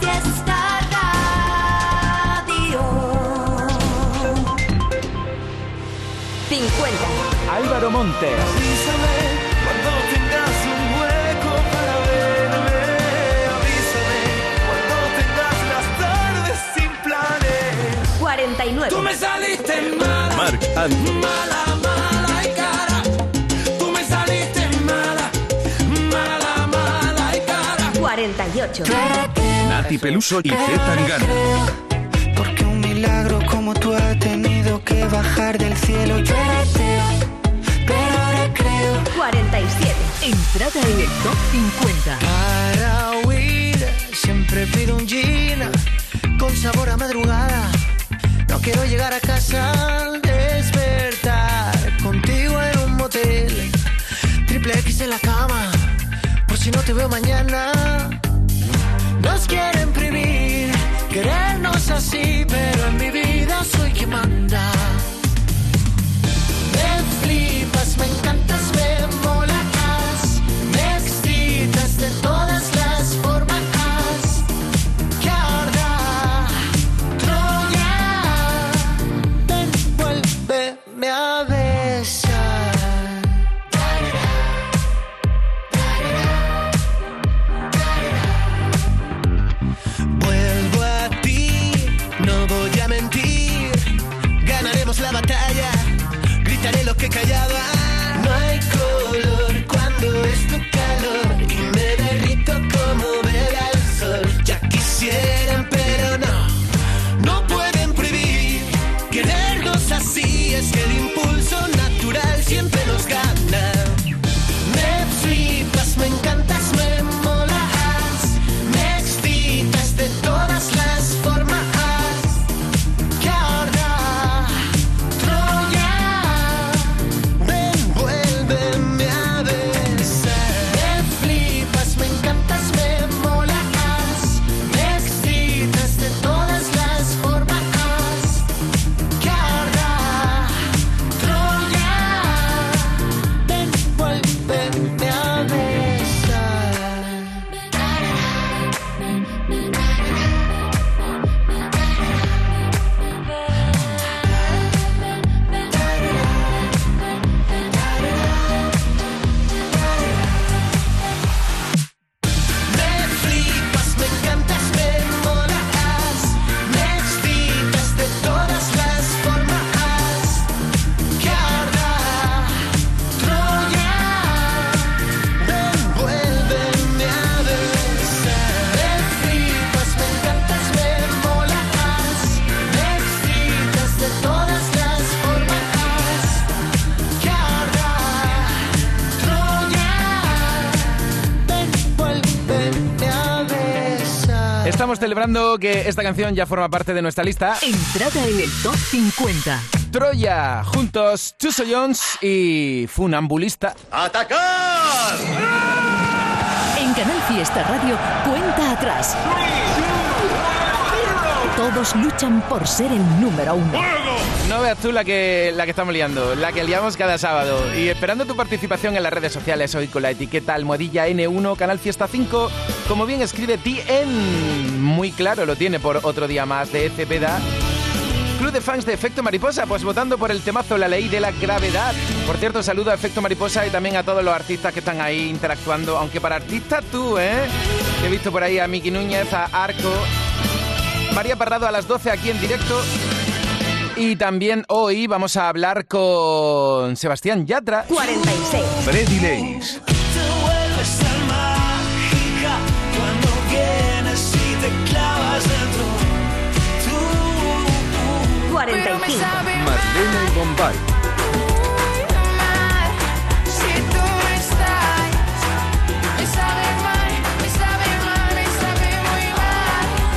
Fiesta Radio 50. Álvaro Montes. Avísame cuando tengas un hueco para verme. Avísame cuando tengas las tardes sin planes. 49. Tú me saliste mala, Marc Anthony. mala, mala y cara. Tú me saliste mala, mala, mala y cara. 48. Nati Peluso y Z Tangana. Porque un milagro como tú ha tenido que bajar del cielo. Yo era ateo, pero ahora creo. 47. Entrada en el top 50. Para huir, siempre pido un gin con sabor a madrugada. No quiero llegar a casa al despertar contigo en un motel. Triple X en la cama, por si no te veo mañana. Nos quieren prohibir querernos así, pero en mi vida soy quien manda. Me flipas, me encantas, celebrando que esta canción ya forma parte de nuestra lista. Entrada en el top 50. Troya, juntos, Chuso Jones y Funambulista. ¡Atacar! En Canal Fiesta Radio, cuenta atrás. Todos luchan por ser el número uno. No veas tú la que, la que estamos liando, la que liamos cada sábado. Y esperando tu participación en las redes sociales hoy con la etiqueta almohadilla N1 Canal Fiesta 5, como bien escribe TN, muy claro lo tiene por otro día más de Cepeda. Club de fans de Efecto Mariposa, pues votando por el temazo La Ley de la Gravedad. Por cierto, saludo a Efecto Mariposa y también a todos los artistas que están ahí interactuando, aunque para artistas tú, ¿eh? He visto por ahí a Miki Núñez, a Arco, María Parrado a las 12 aquí en directo. Y también hoy vamos a hablar con Sebastián Yatra. 46. Freddy Leis. Muy mal.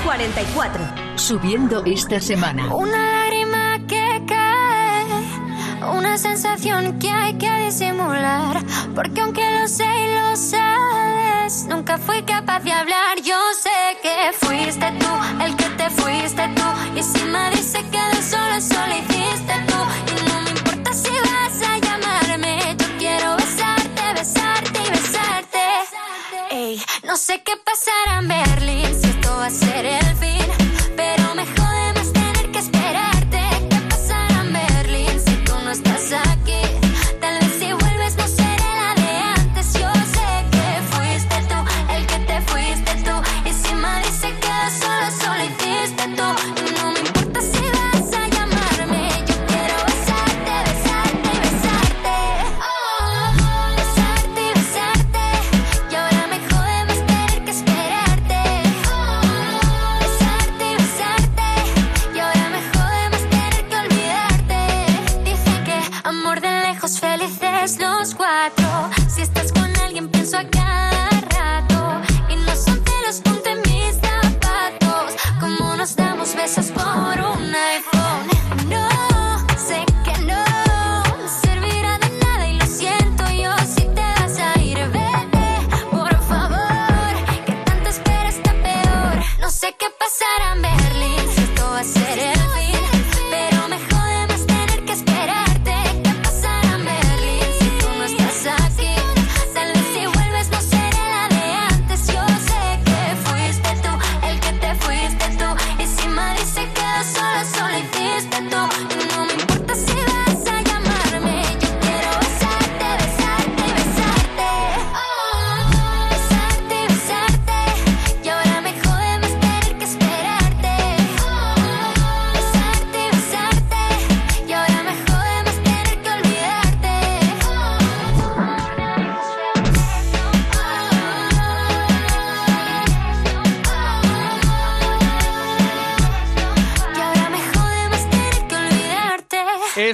44. Subiendo esta semana. Una lágrima que cae, una sensación que hay que disimular. Porque aunque lo sé y lo sabes, nunca fui capaz de hablar. Yo sé que fuiste tú el que te fuiste tú. Y si me dice que de solo solo sé qué pasará en Berlín si esto va a ser el fin. de lejos, felices los cuatro. Si estás con alguien, pienso acá.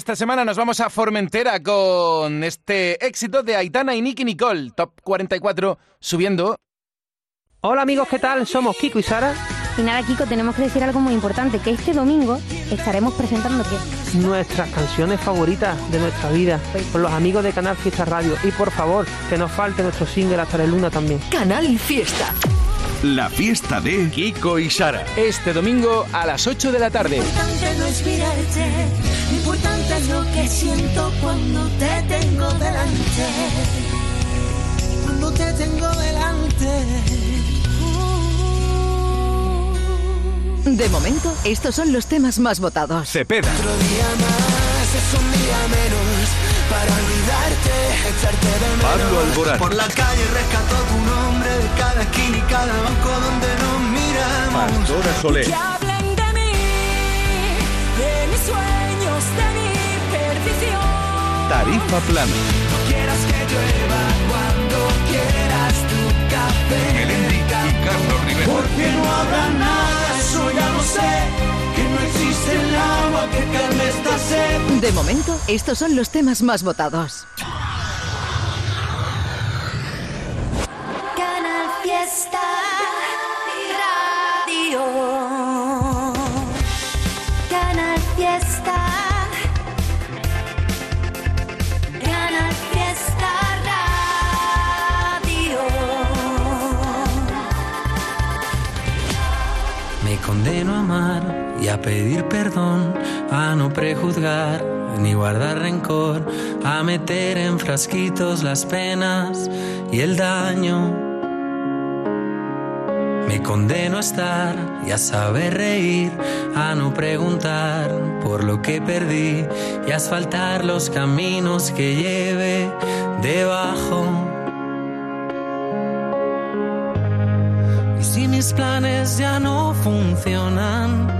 Esta semana nos vamos a Formentera con este éxito de Aitana y Nicky Nicole, top 44, subiendo. Hola amigos, ¿qué tal? Somos Kiko y Sara, Y nada, Kiko, tenemos que decir algo muy importante, que este domingo estaremos presentando qué? nuestras canciones favoritas de nuestra vida, con los amigos de Canal Fiesta Radio. Y por favor, que nos falte nuestro single Hasta la Luna también. Canal Fiesta. La fiesta de Kiko y Sara. Este domingo a las 8 de la tarde. importante no es lo que siento cuando te tengo delante. Cuando te tengo delante. De momento, estos son los temas más votados. Cepeda, Otro día más es un día menos para olvidarte, echarte de menos. Pablo Alborán, Por la calle rescato tu nombre de cada esquina y cada banco donde nos miramos. Pastora Soler, Tarifa Plana, Quieras que llueva cuando quieras tu café. Melendi y Carlos Rivera. Porque no habrá nada, eso ya lo sé. Que no existe el agua que calme esta sed. De momento, estos son los temas más votados. A pedir perdón, a no prejuzgar ni guardar rencor, a meter en frasquitos las penas y el daño. Me condeno a estar y a saber reír, a no preguntar por lo que perdí y a asfaltar los caminos que lleve debajo. Y si mis planes ya no funcionan.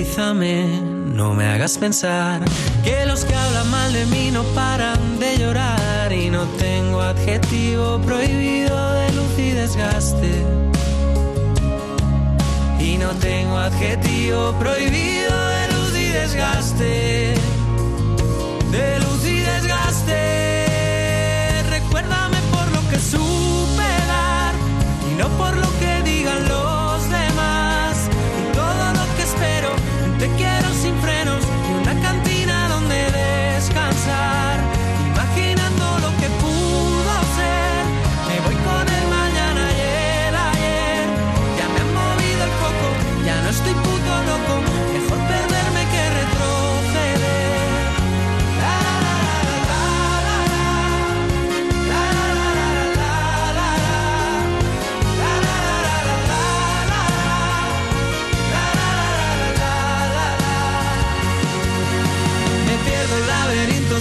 Tranquilízame, no me hagas pensar que los que hablan mal de mí no paran de llorar. Y no tengo adjetivo prohibido de luz y desgaste. Y no tengo adjetivo prohibido de luz y desgaste. De luz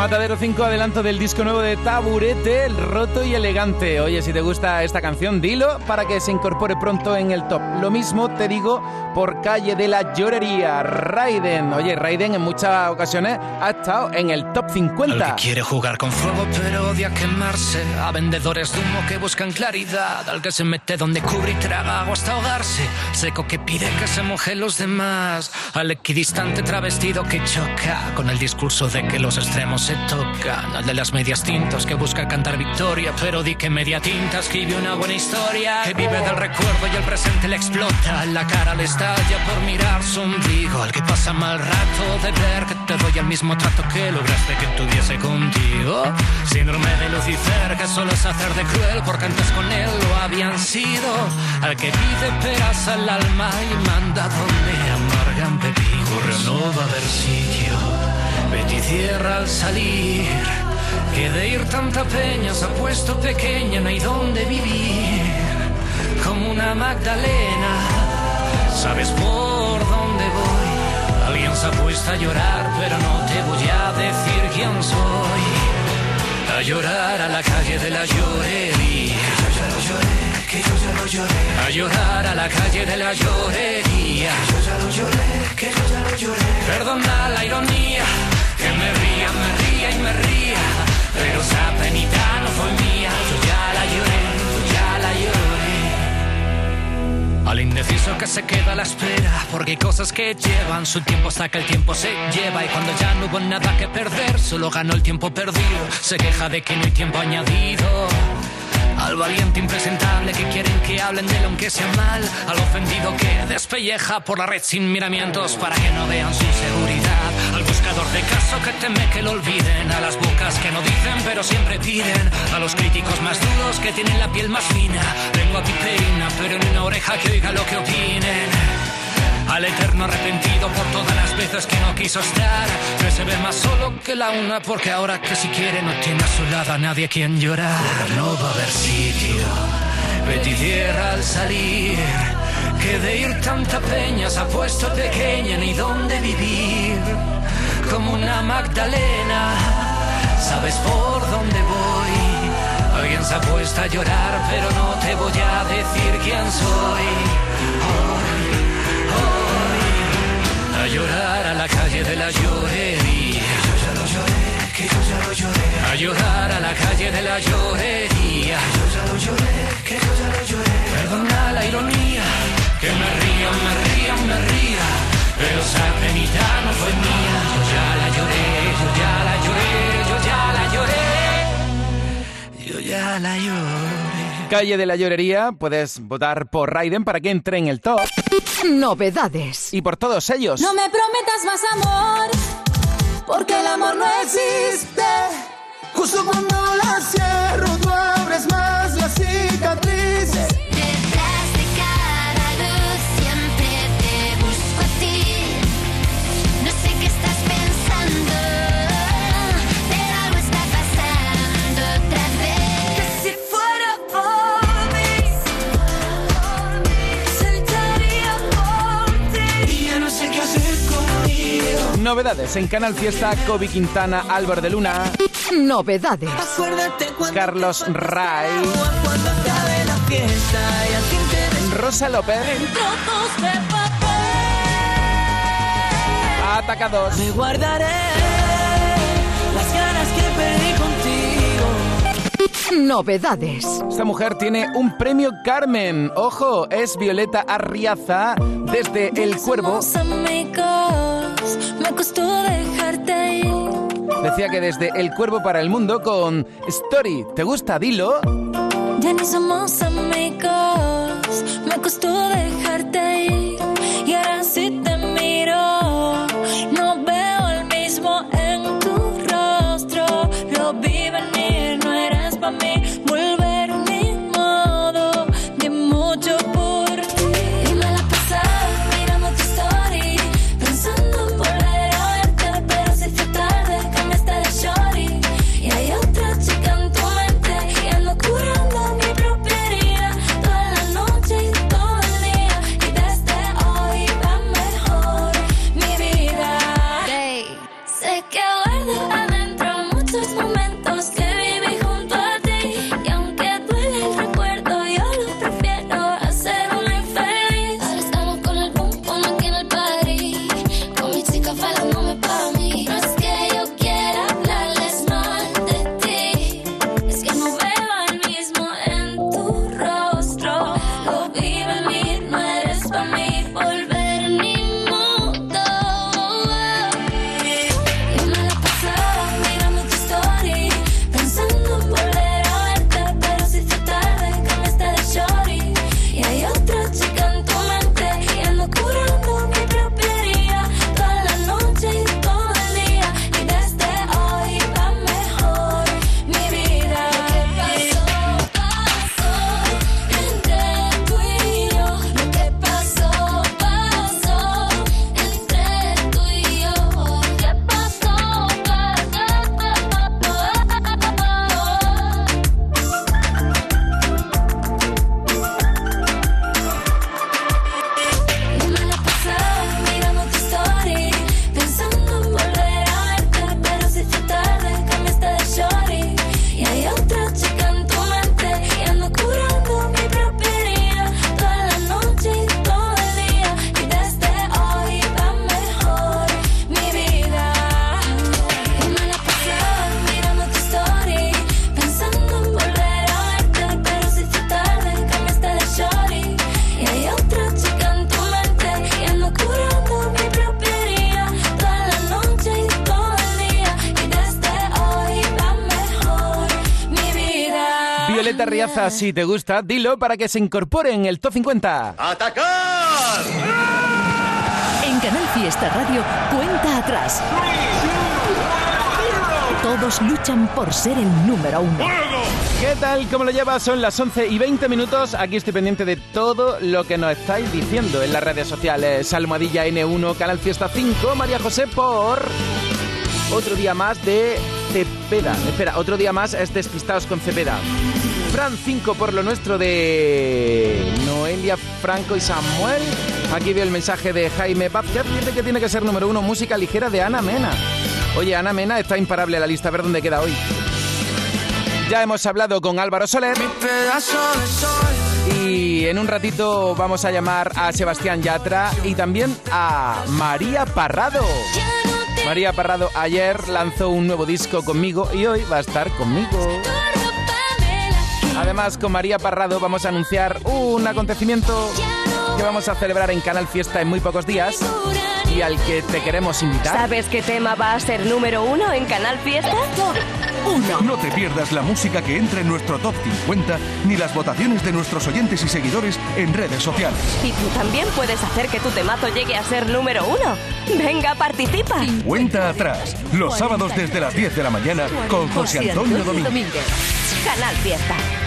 Matadero 5, adelanto del disco nuevo de Taburete, el roto y elegante. Oye, si te gusta esta canción, dilo para que se incorpore pronto en el top. Lo mismo te digo por calle de la llorería, Raiden. Oye, Raiden en muchas ocasiones ha estado en el top 50. Al que quiere jugar con fuego pero odia quemarse. A vendedores de humo que buscan claridad. Al que se mete donde cubre y traga agua hasta ahogarse. Seco que pide que se moje los demás. Al equidistante travestido que choca con el discurso de que los extremos se tocan. Al de las medias tintas que busca cantar victoria. Pero di que media tinta escribe una buena historia. Que vive del recuerdo y el presente le explota. La cara le estalla por mirar su ombligo. Al que pasa mal rato de ver que te doy el mismo trato que lograste que tuviese contigo. Síndrome de Lucifer que solo es hacer de cruel porque antes con él lo habían sido. Al que pide peras al alma y manda donde amargan pepinos. Corre, no va a haber sitio. Vete y cierra al salir. Que de ir tanta peña se ha puesto pequeña, no hay donde vivir. Como una Magdalena, sabes por dónde voy. Alguien se ha puesto a llorar, pero no te voy a decir quién soy. A llorar a la calle de la llorería. Yo ya lo lloré, que yo ya lo lloré. A llorar a la calle de la llorería. Yo ya lo lloré, que yo ya lo lloré. Perdona la ironía, me ría, me ría y me ría. Pero esa penita no fue mía. Yo ya la lloré, yo ya la lloré. Al indeciso que se queda a la espera, porque hay cosas que llevan su tiempo hasta que el tiempo se lleva. Y cuando ya no hubo nada que perder, solo ganó el tiempo perdido. Se queja de que no hay tiempo añadido. Al valiente impresentable que quieren que hablen de él aunque sea mal. Al ofendido que despelleja por la red sin miramientos para que no vean su inseguridad. Buscador de caso que teme que lo olviden. A las bocas que no dicen pero siempre piden. A los críticos más duros que tienen la piel más fina. Lengua pipeina pero en una oreja que oiga lo que opinen. Al eterno arrepentido por todas las veces que no quiso estar. Que se ve más solo que la una porque ahora que si quiere no tiene a su lado a nadie quien llorar. No va a haber sitio. Vete y cierra al salir. Que de ir tanta peña se ha puesto pequeña ni dónde vivir. Como una Magdalena, sabes por dónde voy. Alguien se ha puesto a llorar, pero no te voy a decir quién soy. Hoy, hoy, a llorar a la calle de la llorería. Que yo ya lo lloré, que yo ya lo lloré. A llorar a la calle de la llorería. Que yo ya lo lloré, que yo ya lo lloré. Perdona la ironía, que me ría, me ría, me ría. Pero esa penita no fue mía. Yo ya la lloré, yo ya la lloré, yo ya la lloré. Yo ya la lloré. Calle de la llorería, puedes votar por Raiden para que entre en el top. Novedades. Y por todos ellos. No me prometas más amor, porque el amor no existe. Justo cuando la cierro, tú abres más las cicatrices. Novedades en Canal Fiesta, Kobe Quintana, Álvaro de Luna, Novedades. Acuérdate cuando Carlos Ray, Rosa López, Trozos de papel. atacados. Me guardaré Novedades. Esta mujer tiene un premio Carmen. Ojo, es Violeta Arriaza desde El Cuervo. Somos amigos, me costó dejarte ir. Decía que desde El Cuervo para el Mundo con Story. ¿Te gusta? Dilo. Ya ni somos amigos, me costó dejarte ir. Arriaza, si te gusta, dilo para que se incorpore en el top 50. ¡Atacar! En Canal Fiesta Radio, cuenta atrás. Todos luchan por ser el número uno. ¿Qué tal? ¿Cómo lo llevas? Son las 11 y 20 minutos. Aquí estoy pendiente de todo lo que nos estáis diciendo en las redes sociales. Almohadilla N1, Canal Fiesta 5, María José por... Otro día más de Cepeda. Espera, otro día más es Despistados con Cepeda. Fran 5 por lo nuestro de Noelia, Franco y Samuel. Aquí veo el mensaje de Jaime Vázquez. Dice que tiene que ser número uno, música ligera de Ana Mena. Oye, Ana Mena está imparable la lista. A ver dónde queda hoy. Ya hemos hablado con Álvaro Soler. Y en un ratito vamos a llamar a Sebastián Yatra y también a María Parrado. María Parrado ayer lanzó un nuevo disco conmigo y hoy va a estar conmigo. Además, con María Parrado vamos a anunciar un acontecimiento que vamos a celebrar en Canal Fiesta en muy pocos días y al que te queremos invitar. ¿Sabes qué tema va a ser número uno en Canal Fiesta? No te pierdas la música que entra en nuestro top 50 ni las votaciones de nuestros oyentes y seguidores en redes sociales. Y tú también puedes hacer que tu temazo llegue a ser número uno. Venga, participa. Cuenta atrás, los sábados desde las 10 de la mañana con José Antonio Domínguez. Canal Fiesta.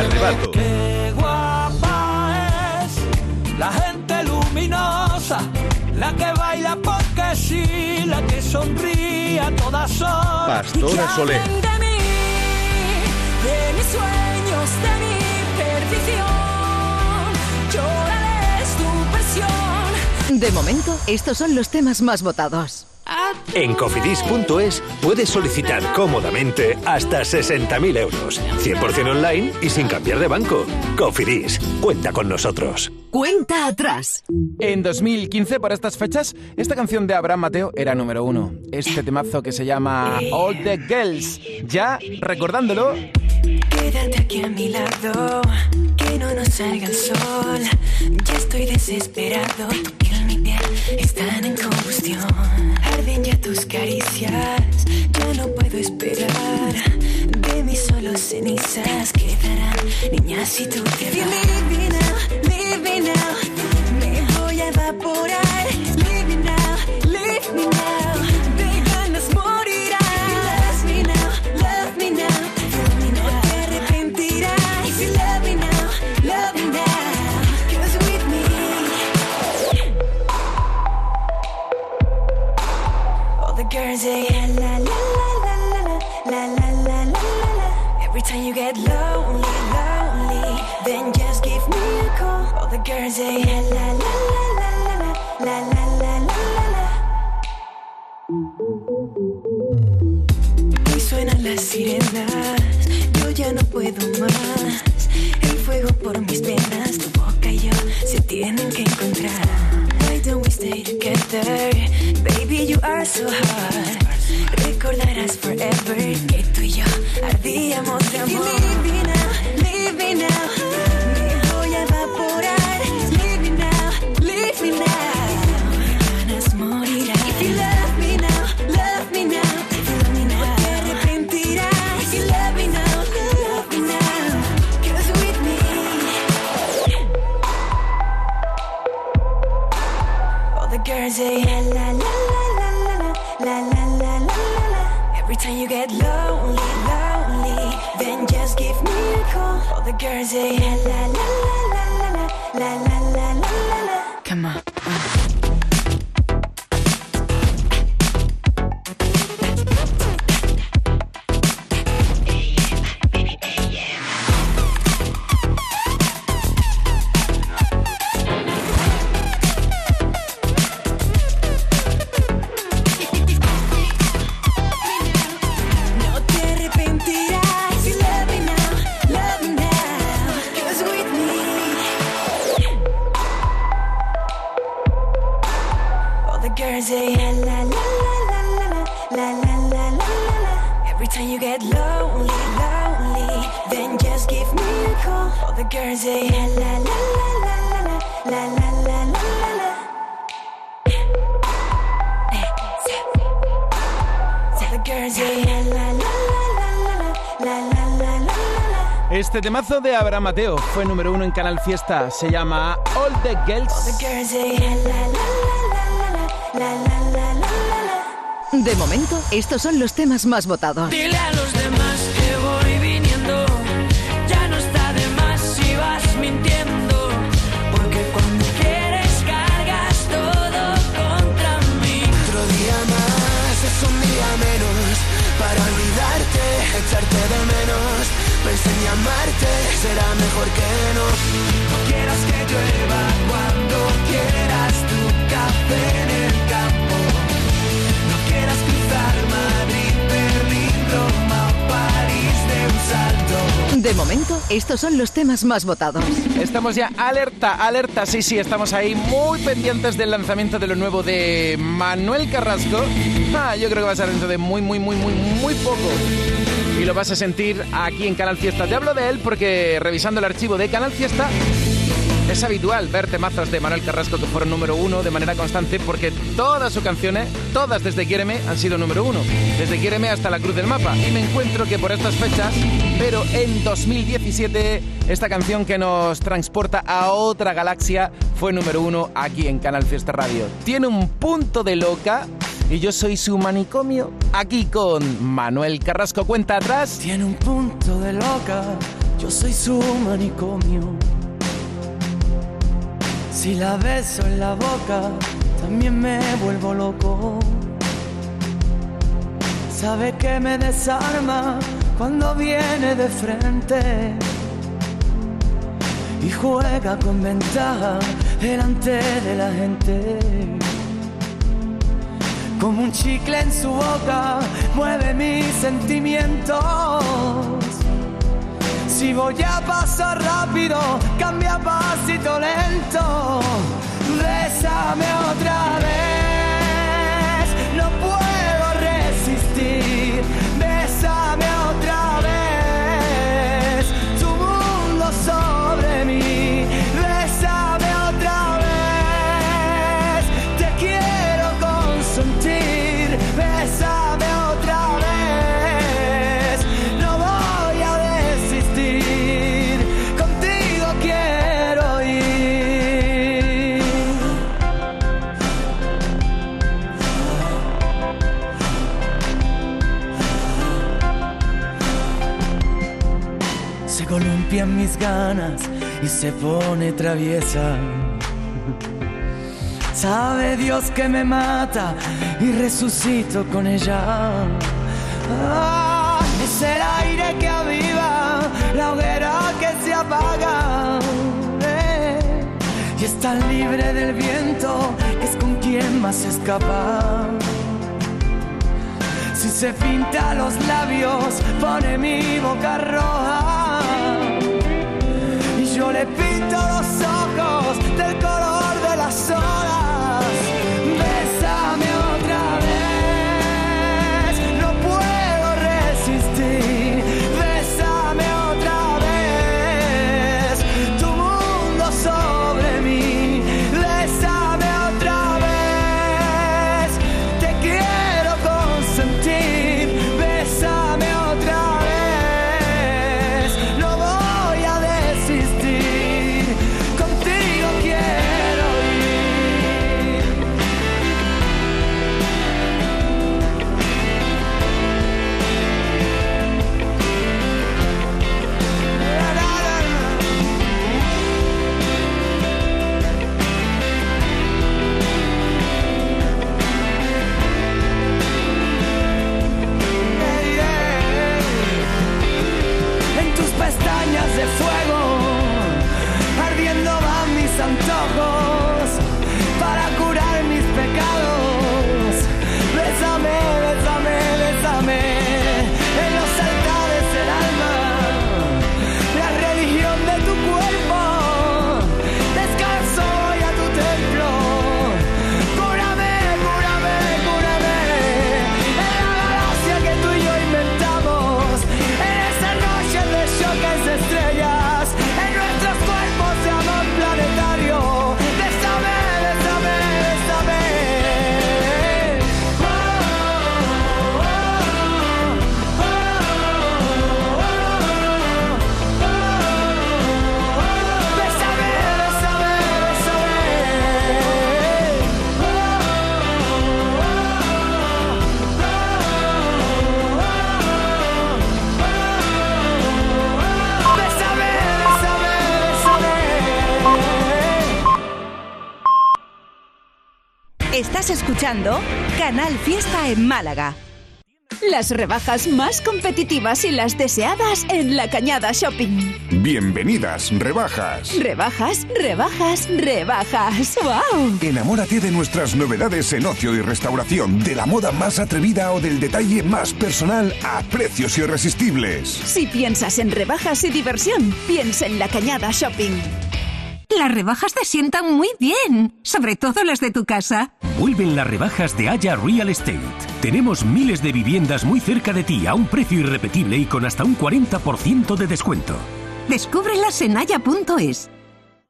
arrebato. Qué guapa es la gente luminosa, la que baila porque sí, la que sonríe a todas horas. Pastora Soler. De mí, de mis sueños, de mi perdición, lloraré tu presión. De momento, estos son los temas más votados. En cofidis.es puedes solicitar cómodamente hasta 60.000 euros, 100% online y sin cambiar de banco. Cofidis, cuenta con nosotros. Cuenta atrás. En 2015, por estas fechas, esta canción de Abraham Mateo era número uno. Este temazo que se llama All the Girls. Ya recordándolo, Quédate aquí a mi lado, que no nos salga el sol. Ya estoy desesperado, tu piel, mi están en combustión. Arden ya tus caricias, ya no puedo esperar. De mí solo cenizas quedarán, niña, si tú te vas. Leave me now, leave me now, me voy a evaporar. Time you get lonely, lonely, then just give me a call. All the girls say la la la la la la la la la la la. Y suenan las sirenas, yo ya no puedo más. El fuego por mis venas, tu boca y yo se tienen que encontrar. Why don't we stay together? Baby, you are so hard. Recordarás forever ardíamos de amor. Este temazo de Abraham Mateo fue número uno en Canal Fiesta. Se llama All the Girls. De momento, estos son los temas más votados. Pensé en llamarte, será mejor que no. No quieras que llueva cuando quieras tu café en el campo. No quieras cruzar Madrid, Berlín, Roma o París de un salto. De momento, estos son los temas más votados. Estamos ya alerta, alerta, sí, sí, estamos ahí muy pendientes del lanzamiento de lo nuevo de Manuel Carrasco. Ah, yo creo que va a ser dentro de muy, muy, muy, muy, muy poco. Y lo vas a sentir aquí en Canal Fiesta. Te hablo de él porque revisando el archivo de Canal Fiesta es habitual ver temazos de Manuel Carrasco que fueron número uno de manera constante porque todas sus canciones, todas desde Quiéreme, han sido número uno. Desde Quiéreme hasta la Cruz del Mapa. Y me encuentro que por estas fechas, pero en 2017, esta canción que nos transporta a otra galaxia fue número uno aquí en Canal Fiesta Radio. Tiene un punto de loca y yo soy su manicomio aquí con Manuel Carrasco. Cuenta atrás. Tiene un punto de loca, yo soy su manicomio. Si la beso en la boca, también me vuelvo loco. Sabe que me desarma cuando viene de frente y juega con ventaja delante de la gente. Como un chicle en su boca mueve mis sentimientos. Si voy a pasar rápido, cambia pasito lento. Bésame otra vez, y se pone traviesa. Sabe Dios que me mata y resucito con ella. Ah, es el aire que aviva, la hoguera que se apaga. Eh, y es tan libre del viento que es con quien más escapa. Si se pinta los labios, pone mi boca roja. Yo le pinto los ojos del color de las olas. Escuchando Canal Fiesta en Málaga. Las rebajas más competitivas y las deseadas en La Cañada Shopping. Bienvenidas, rebajas. Rebajas, rebajas, rebajas. ¡Wow! Enamórate de nuestras novedades en ocio y restauración, de la moda más atrevida o del detalle más personal a precios irresistibles. Si piensas en rebajas y diversión, piensa en La Cañada Shopping. Las rebajas te sientan muy bien, sobre todo las de tu casa. Vuelven las rebajas de Haya Real Estate. Tenemos miles de viviendas muy cerca de ti a un precio irrepetible y con hasta un 40% de descuento. Descúbrelas en haya.es.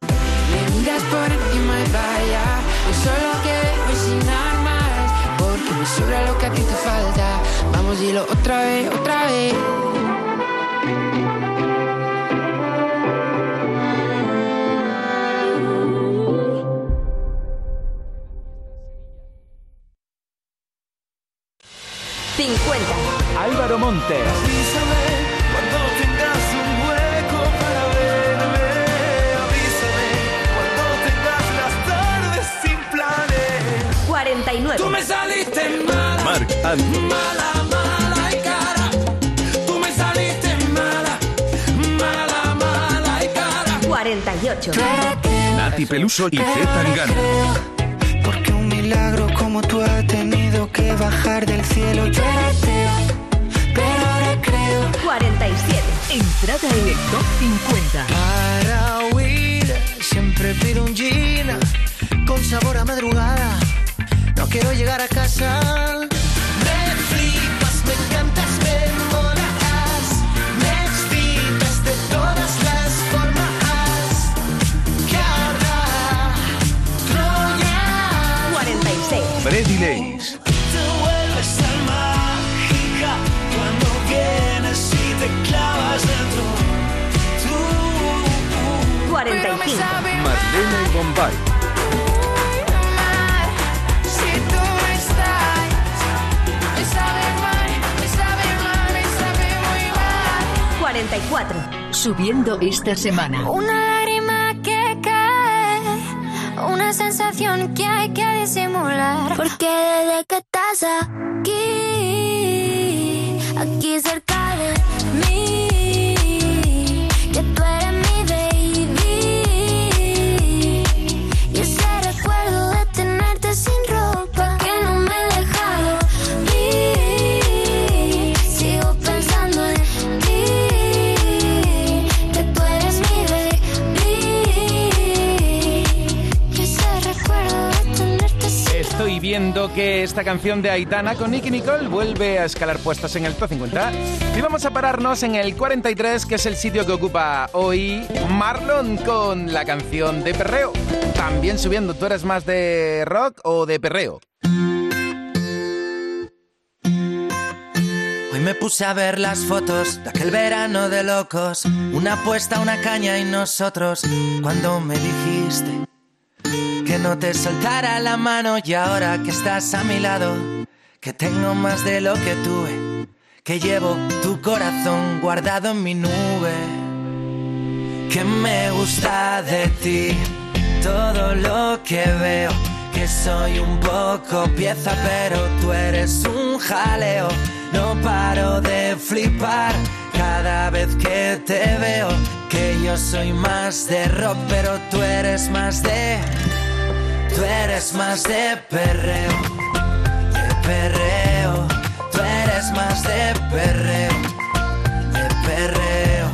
Me miras por encima y vaya Yo solo quiero sin armas Porque me sobra lo que a ti te falta Vamos, dilo otra vez, otra vez Álvaro Montes. Avísame cuando tengas un hueco para verme. Avísame cuando tengas las tardes sin planes. 49. Tú me saliste mala. Marc Anthony. Mala, mala y cara. Tú me saliste mala. Mala, mala y cara. 48. Nati Peluso y Z Tangana. Milagro como tú ha tenido que bajar del cielo. Yo era ateo, pero ahora creo. 47. Entrada en el top 50. Para huir, siempre pido un gin con sabor a madrugada. No quiero llegar a casa. Freddy Lace. Te vuelves tan mágica cuando vienes y te clavas dentro. Tú. 45. Marlena y Bombay. Si tú estás, me sabe mal, me sabe mal, me sabe muy mal. 44. Subiendo esta semana. Una sensación que hay que disimular. Porque desde que estás aquí, aquí cerca de mí, Viendo que esta canción de Aitana con Nicky Nicole vuelve a escalar puestas en el top 50. Y vamos a pararnos en el 43, que es el sitio que ocupa hoy Marlon con la canción de perreo. También subiendo, ¿tú eres más de rock o de perreo? Hoy me puse a ver las fotos de aquel verano de locos. Una apuesta, una caña y nosotros. Cuando me dijiste que no te soltara la mano y ahora que estás a mi lado, que tengo más de lo que tuve, que llevo tu corazón guardado en mi nube. Que me gusta de ti todo lo que veo. Que soy un poco pieza, pero tú eres un jaleo. No paro de flipar cada vez que te veo. Que yo soy más de rock, pero tú eres más de. Tú eres más de perreo. De perreo. Tú eres más de perreo. De perreo.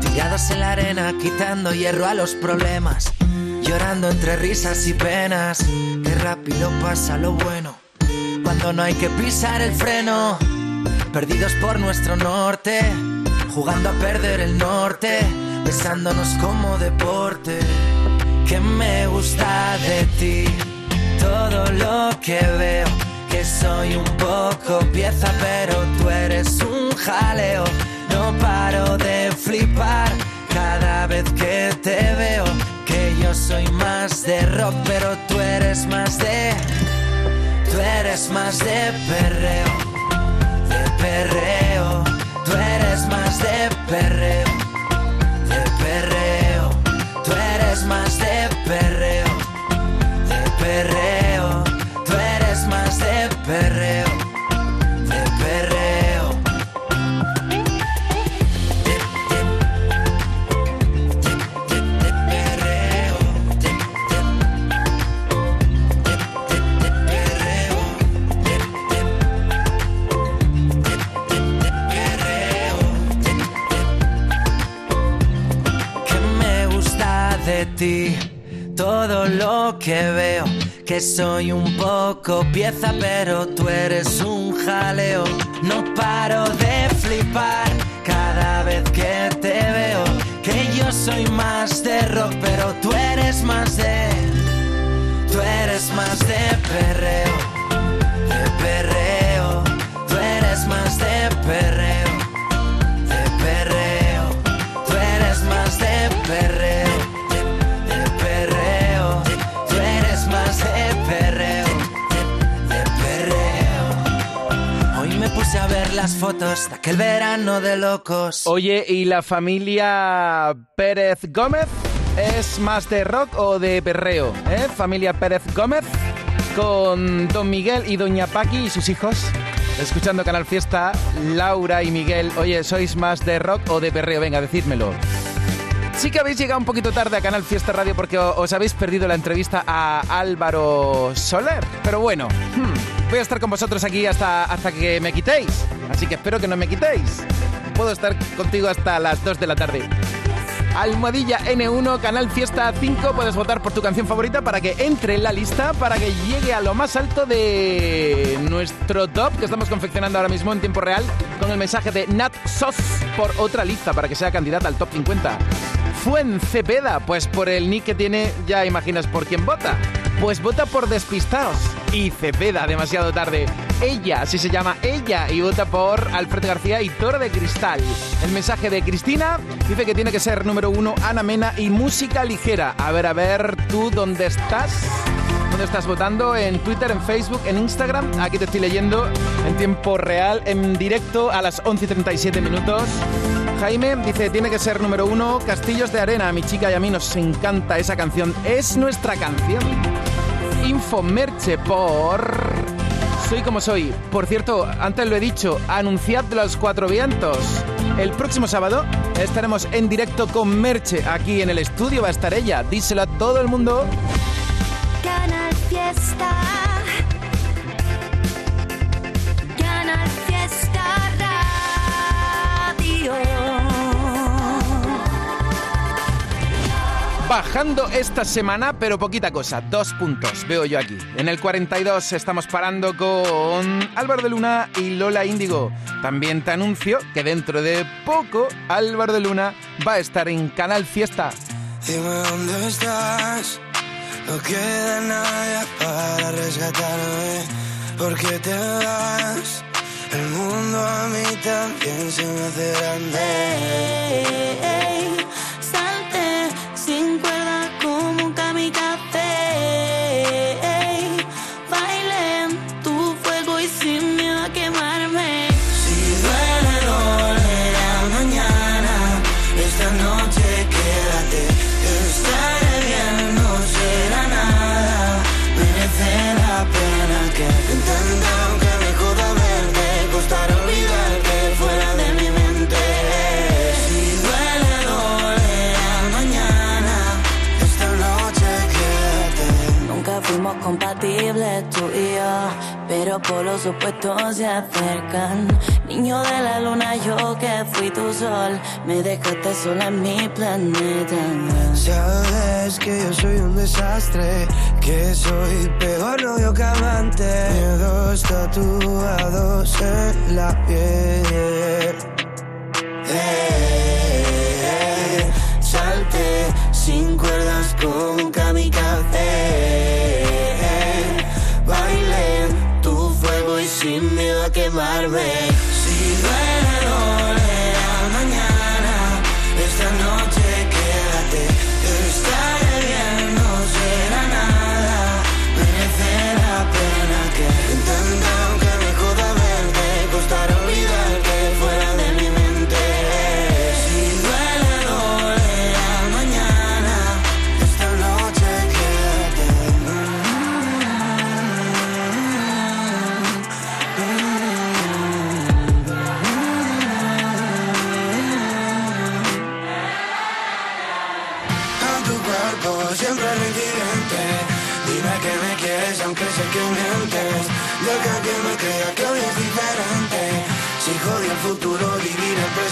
Tirados en la arena, quitando hierro a los problemas. Llorando entre risas y penas. Qué rápido pasa lo bueno. Cuando no hay que pisar el freno. Perdidos por nuestro norte. Jugando a perder el norte. Besándonos como deporte. Que me gusta de ti. Todo lo que veo. Que soy un poco pieza, pero tú eres un jaleo. No paro de flipar cada vez que te veo. Que yo soy más de rock, pero tú eres más de. Tú eres más de perreo. De perreo. Tú eres más de perreo. Todo lo que veo, que soy un poco pieza, pero tú eres un jaleo. No paro de flipar cada vez que te veo. Que yo soy más de rock, pero tú eres más de. Fotos de aquel verano de locos. Oye, ¿y la familia Pérez Gómez es más de rock o de perreo? ¿Eh? Familia Pérez Gómez. con Don Miguel y Doña Paqui y sus hijos. Escuchando Canal Fiesta, Laura y Miguel. Oye, ¿sois más de rock o de perreo? Venga, decídmelo. Sí que habéis llegado un poquito tarde a Canal Fiesta Radio porque os habéis perdido la entrevista a Álvaro Soler. Pero bueno, hmm, voy a estar con vosotros aquí hasta, hasta que me quitéis. Así que espero que no me quitéis. Puedo estar contigo hasta las 2 de la tarde. Almohadilla N1, Canal Fiesta 5. Puedes votar por tu canción favorita para que entre en la lista, para que llegue a lo más alto de nuestro top que estamos confeccionando ahora mismo en tiempo real con el mensaje de Nat Sos por otra lista para que sea candidata al top 50. Fuencepeda, pues por el nick que tiene ya imaginas por quién vota. Pues vota por Despistados. Y Cepeda, demasiado tarde. Ella, así se llama ella, y vota por Alfredo García y Toro de Cristal. El mensaje de Cristina dice que tiene que ser número uno Ana Mena y música ligera. A ver, a ver, ¿tú dónde estás? ¿Dónde estás votando? ¿En Twitter, en Facebook, en Instagram? Aquí te estoy leyendo en tiempo real, en directo a las 11 y 37 minutos. Jaime dice, tiene que ser número uno, Castillos de Arena. A mi chica y a mí nos encanta esa canción. Es nuestra canción. Infomerche por... Soy como soy. Por cierto, antes lo he dicho, anunciad los cuatro vientos. El próximo sábado estaremos en directo con Merche. Aquí en el estudio va a estar ella. Díselo a todo el mundo. Canal Fiesta. Bajando esta semana, pero poquita cosa. Dos puntos, veo yo aquí. En el 42 estamos parando con Álvaro de Luna y Lola Índigo. También te anuncio que dentro de poco Álvaro de Luna va a estar en Canal Fiesta. Dime dónde estás. No queda nadie para rescatarme. ¿Por qué te vas? El mundo a mí también se me hace grande. Ey, salte sin cuerda por los supuestos se acercan. Niño de la luna, yo que fui tu sol, me dejaste sola en mi planeta. Sabes que yo soy un desastre, que soy peor novio que amante. Miedos tatuados en la piel. Eh, salte sin cuerdas con un kamikaze. A quemarme.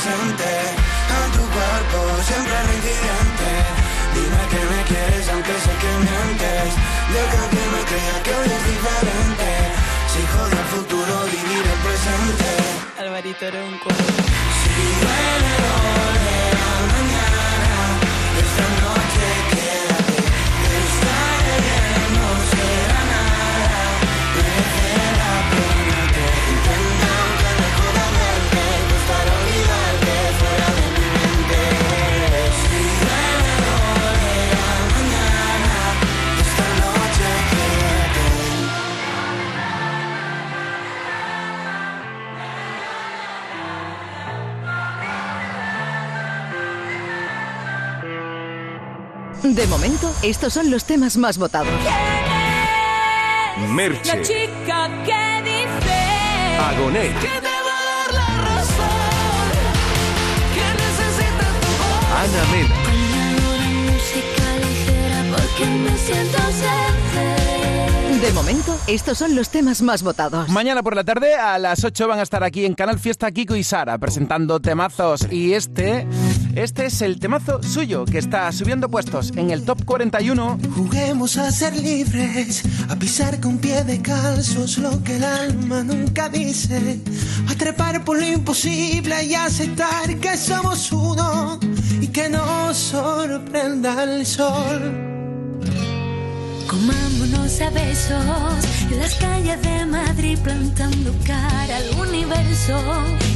Presente A tu cuerpo siempre reincidente Dime que me quieres aunque sé que mientes. Deja que me crea que hoy es diferente. Si jodí el futuro vivir el presente. Alvarito Ronco. Si duele, dolerá mañana Esta noche quédate De momento, estos son los temas más votados. Merche. La chica que dice Agonet. que te va a dar la razón, que necesita tu voz. Ana Mena. Ponme música ligera porque me siento ser. De momento, estos son los temas más votados. Mañana por la tarde a las 8 van a estar aquí en Canal Fiesta Kiko y Sara presentando temazos y este este es el temazo suyo que está subiendo puestos en el top 41. Juguemos a ser libres, a pisar con pie de calzos lo que el alma nunca dice, a trepar por lo imposible y aceptar que somos uno y que nos sorprenda el sol. Comámonos a besos en las calles de Madrid plantando cara al universo.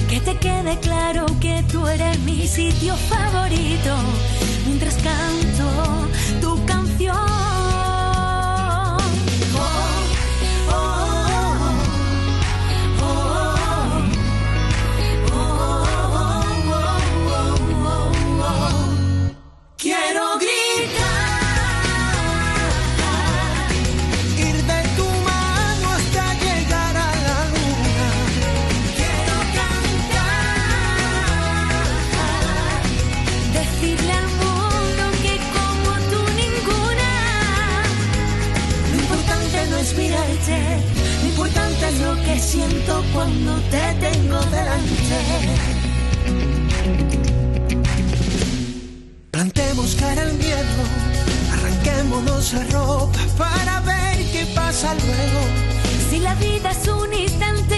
Que te quede claro que tú eres mi sitio favorito mientras canto tu canción. Quiero siento cuando te tengo delante. Plantemos cara al miedo, arranquémonos la ropa para ver qué pasa luego. Si la vida es un instante,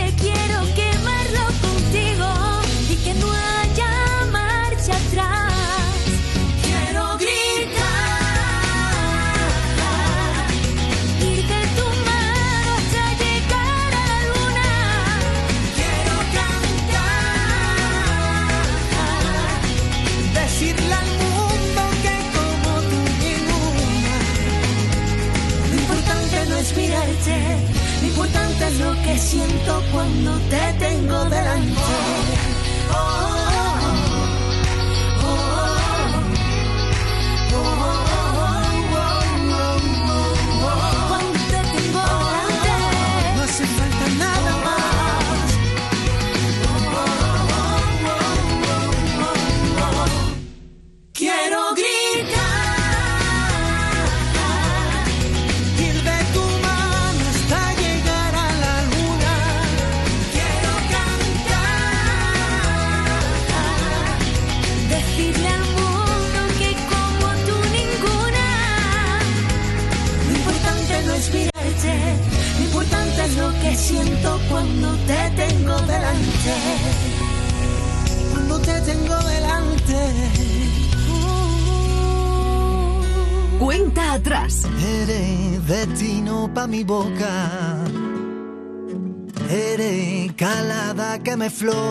calada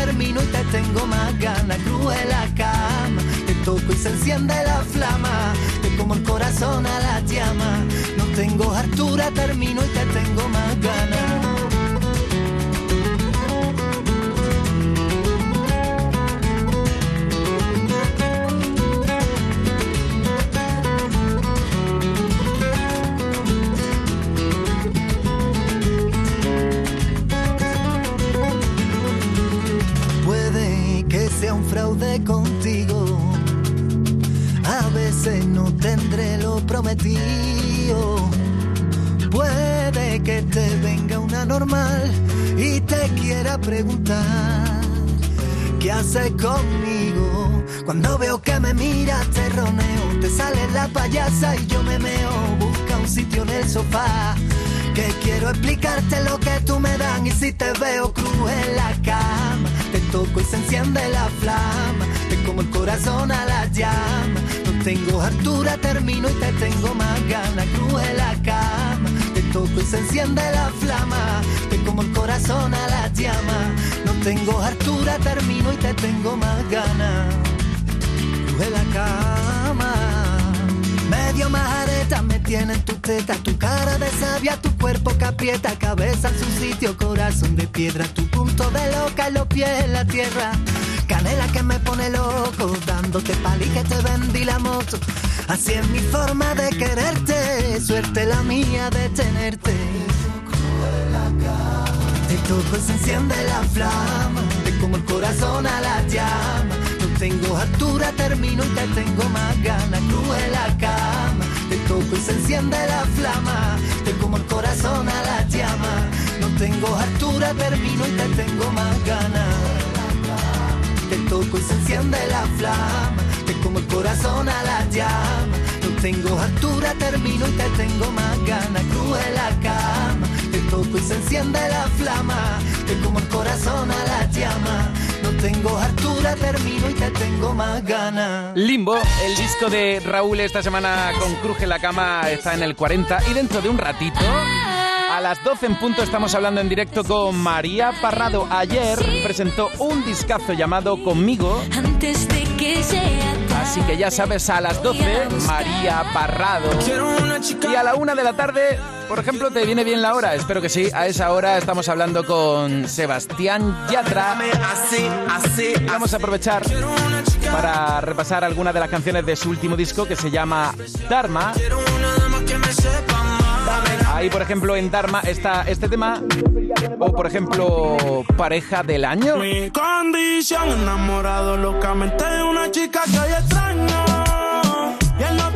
termino y te tengo más ganas. Cruz en la cama, te toco y se enciende la flama. Te como el corazón a la llama. No tengo altura, termino y te tengo más ganas. No tendré lo prometido. Puede que te venga una normal y te quiera preguntar qué haces conmigo. Cuando veo que me miras te roneo, te sale la payasa y yo me meo. Busca un sitio en el sofá. Que quiero explicarte lo que tú me dan y si te veo cruz en la cama, te toco y se enciende la flama, te como el corazón a la llama, tengo altura, termino y te tengo más ganas, cruz en la cama, te toco y se enciende la flama, te como el corazón a la llama. No tengo altura, termino y te tengo más ganas. Cruje la cama. Medio majareta me tiene en tu teta, tu cara de sabia, tu cuerpo que aprieta, cabeza en su sitio, corazón de piedra, tu punto de loca y los pies en la tierra. Canela que me pone loco, dándote pali que te vendí la moto. Así es mi forma de quererte, suerte la mía de tenerte. Te toco y se enciende la flama, te como el corazón a la llama. No tengo altura, termino y te tengo más ganas. Cruje la cama, te toco y se enciende la flama, te como el corazón a la llama. No tengo altura, termino y te tengo más ganas. Toco y se enciende la flama, te como el corazón a la llama. No tengo altura, termino y te tengo más ganas. Cruje la cama, te toco y se enciende la flama, te como el corazón a la llama. No tengo altura, termino y te tengo más ganas. Limbo, el disco de Raúl esta semana con Cruje la Cama está en el 40 y dentro de un ratito, a las 12 en punto, estamos hablando en directo con María Parrado. Ayer presentó un discazo llamado Conmigo. Antes de que Así que ya sabes, a las 12, María Parrado. Y a la una de la tarde, por ejemplo, ¿te viene bien la hora? Espero que sí. A esa hora estamos hablando con Sebastián Yatra. Vamos a aprovechar para repasar algunas de las canciones de su último disco que se llama Dharma. Ahí, por ejemplo, en Dharma está este tema. O, por ejemplo, Pareja del Año. Mi condición enamorado locamente de una chica que hoy extraño. Y el no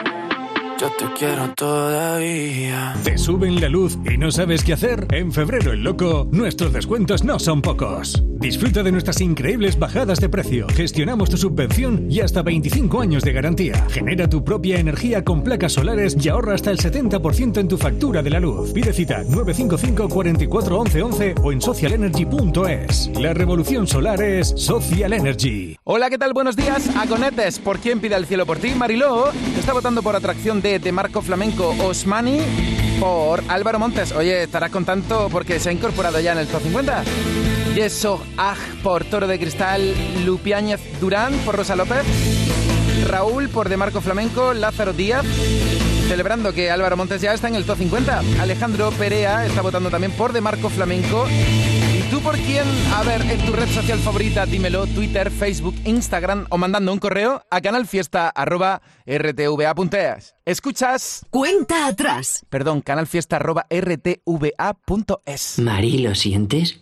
yo te quiero todavía. ¿Te suben la luz y no sabes qué hacer? En febrero el loco, nuestros descuentos no son pocos. Disfruta de nuestras increíbles bajadas de precio. Gestionamos tu subvención y hasta 25 años de garantía. Genera tu propia energía con placas solares y ahorra hasta el 70% en tu factura de la luz. Pide cita 955 44 11 11 o en socialenergy.es. La revolución solar es Social Energy. Hola, ¿qué tal? Buenos días. Agonetes, ¿por quién pide el cielo por ti? Mariló está votando por atracción de De Marco Flamenco Osmani por Álvaro Montes. Oye, estarás contento porque se ha incorporado ya en el top 50. Yeso Aj por Toro de Cristal, Lupiáñez Durán por Rosa López, Raúl por De Marco Flamenco, Lázaro Díaz. Celebrando que Álvaro Montes ya está en el top 50. Alejandro Perea está votando también por De Marco Flamenco. ¿Y tú por quién? A ver, en tu red social favorita, dímelo, Twitter, Facebook, Instagram o mandando un correo a canalfiesta.rtva.es. ¿Escuchas? Cuenta atrás. Perdón, canalfiesta.rtva.es. Mari, ¿lo sientes?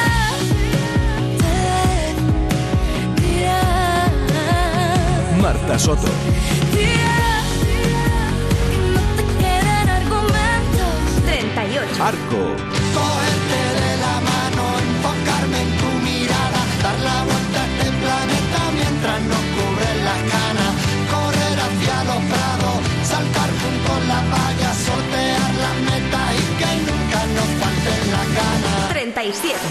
Marta Soto. Quedan argumentos. 38. Arco.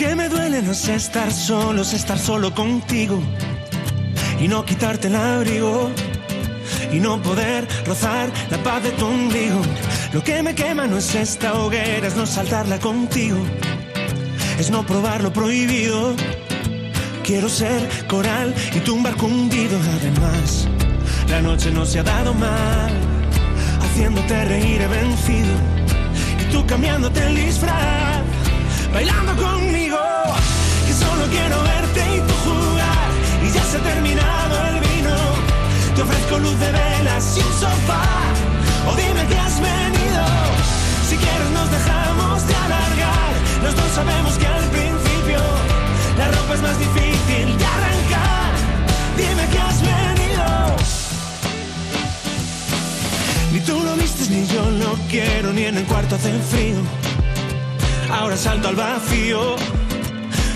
Que me duele no es estar solo, es estar solo contigo y no quitarte el abrigo y no poder rozar la paz de tu ombligo. Lo que me quema no es esta hoguera, es no saltarla contigo, es no probar lo prohibido. Quiero ser coral y tu un barco hundido. Además, la noche no se ha dado mal, haciéndote reír he vencido y tú cambiándote el disfraz, bailando conmigo. Que solo quiero verte y tú jugar y ya se ha terminado el vino. Te ofrezco luz de velas y un sofá. O dime que has venido. Si quieres nos dejamos de alargar. Los dos sabemos que al principio la ropa es más difícil de arrancar. Dime que has venido. Ni tú lo vistes ni yo lo quiero, ni en el cuarto hace frío. Ahora salto al vacío.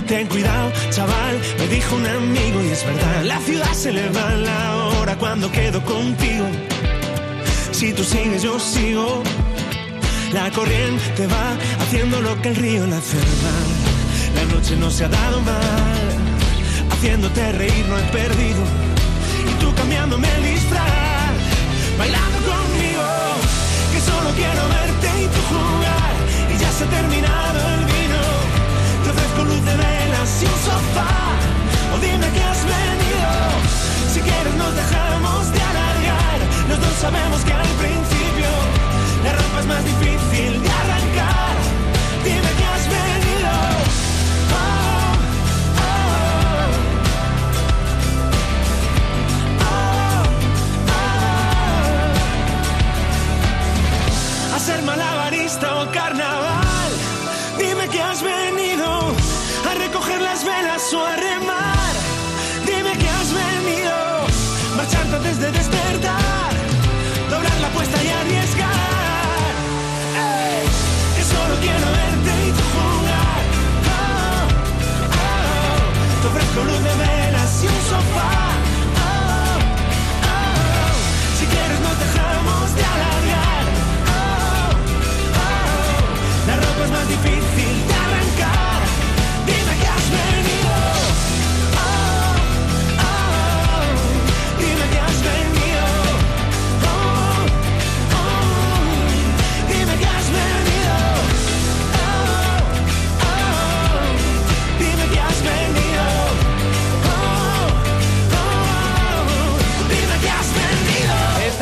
Ten cuidado, chaval, me dijo un amigo y es verdad. La ciudad se le va la hora cuando quedo contigo. Si tú sigues, yo sigo. La corriente va haciendo lo que el río la hace. La noche no se ha dado mal. Haciéndote reír no he perdido. Y tú cambiándome el disfraz. Bailando conmigo. Que solo quiero verte se ha terminado el vino. Te ofrezco luz de velas y un sofá. O dime que has venido. Si quieres nos dejamos de alargar. Los dos sabemos que al principio la ropa es más difícil de arrancar. Dime que has venido. Oh, oh. a ser malabarista las velas o a remar. Dime que has venido marchando antes de despertar, doblar la apuesta y arriesgar. Ey, que solo quiero verte y tú jugar. Oh, oh, ofrezco luz de velas y un sofá. Oh, oh, si quieres nos dejamos de alargar. Oh, la ropa es más difícil de arrancar.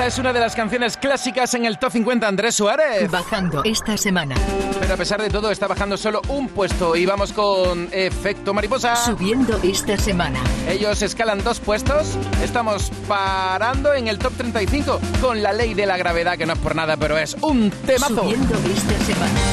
Es una de las canciones clásicas en el Top 50 Andrés Suárez. Bajando esta semana. Pero a pesar de todo está bajando solo un puesto y vamos con Efecto Mariposa. Subiendo esta semana. Ellos escalan dos puestos. Estamos parando en el top 35 con la ley de la gravedad, que no es por nada, pero es un temazo. Subiendo esta semana.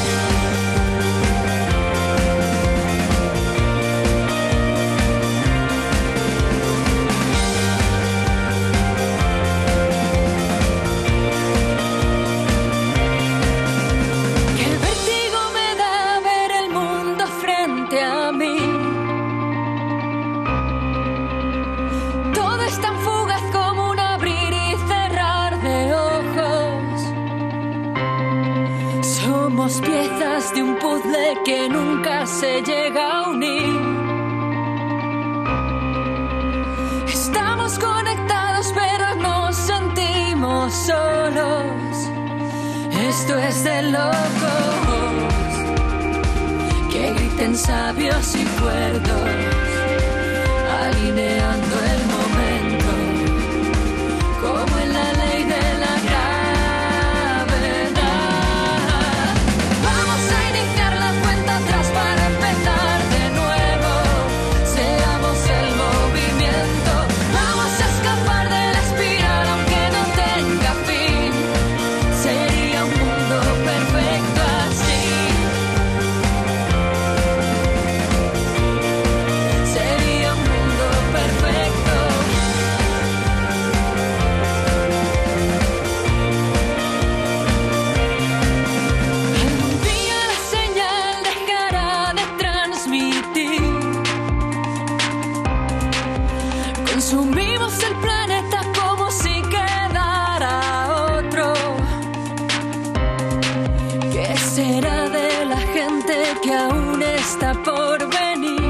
que aún está por venir.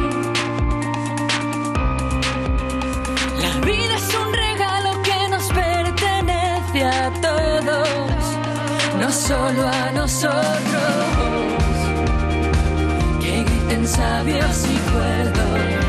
La vida es un regalo que nos pertenece a todos, no solo a nosotros. Que griten sabios y cuerdos.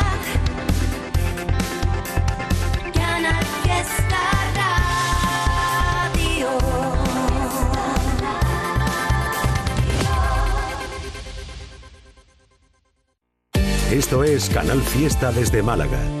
Esto es Canal Fiesta desde Málaga.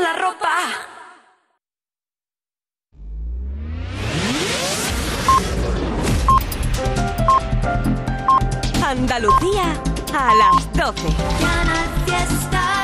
La ropa. Andalucía a las 12. Canal Fiesta.